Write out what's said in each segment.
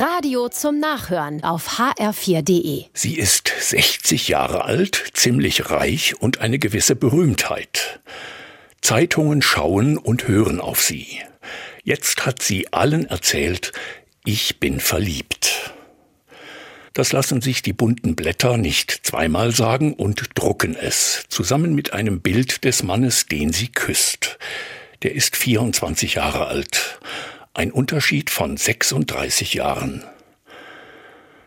Radio zum Nachhören auf hr4.de. Sie ist 60 Jahre alt, ziemlich reich und eine gewisse Berühmtheit. Zeitungen schauen und hören auf sie. Jetzt hat sie allen erzählt, ich bin verliebt. Das lassen sich die bunten Blätter nicht zweimal sagen und drucken es, zusammen mit einem Bild des Mannes, den sie küsst. Der ist 24 Jahre alt. Ein Unterschied von 36 Jahren.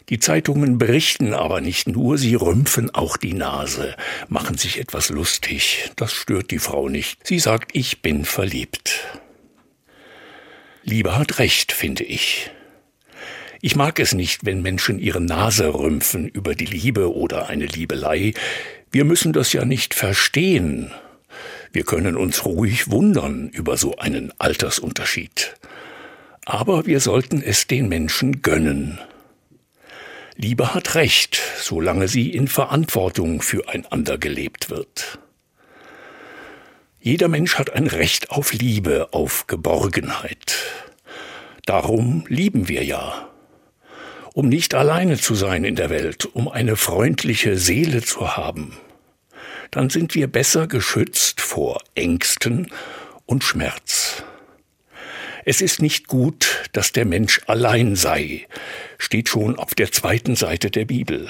Die Zeitungen berichten aber nicht nur, sie rümpfen auch die Nase, machen sich etwas lustig. Das stört die Frau nicht. Sie sagt, ich bin verliebt. Liebe hat recht, finde ich. Ich mag es nicht, wenn Menschen ihre Nase rümpfen über die Liebe oder eine Liebelei. Wir müssen das ja nicht verstehen. Wir können uns ruhig wundern über so einen Altersunterschied. Aber wir sollten es den Menschen gönnen. Liebe hat Recht, solange sie in Verantwortung füreinander gelebt wird. Jeder Mensch hat ein Recht auf Liebe, auf Geborgenheit. Darum lieben wir ja um nicht alleine zu sein in der Welt, um eine freundliche Seele zu haben, dann sind wir besser geschützt vor Ängsten und Schmerz. Es ist nicht gut, dass der Mensch allein sei, steht schon auf der zweiten Seite der Bibel.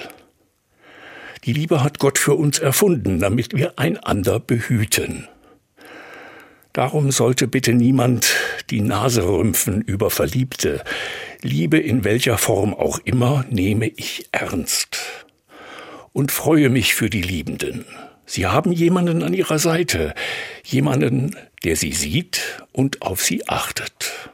Die Liebe hat Gott für uns erfunden, damit wir einander behüten. Darum sollte bitte niemand die Nase rümpfen über Verliebte, Liebe in welcher Form auch immer nehme ich ernst und freue mich für die Liebenden. Sie haben jemanden an ihrer Seite, jemanden, der sie sieht und auf sie achtet.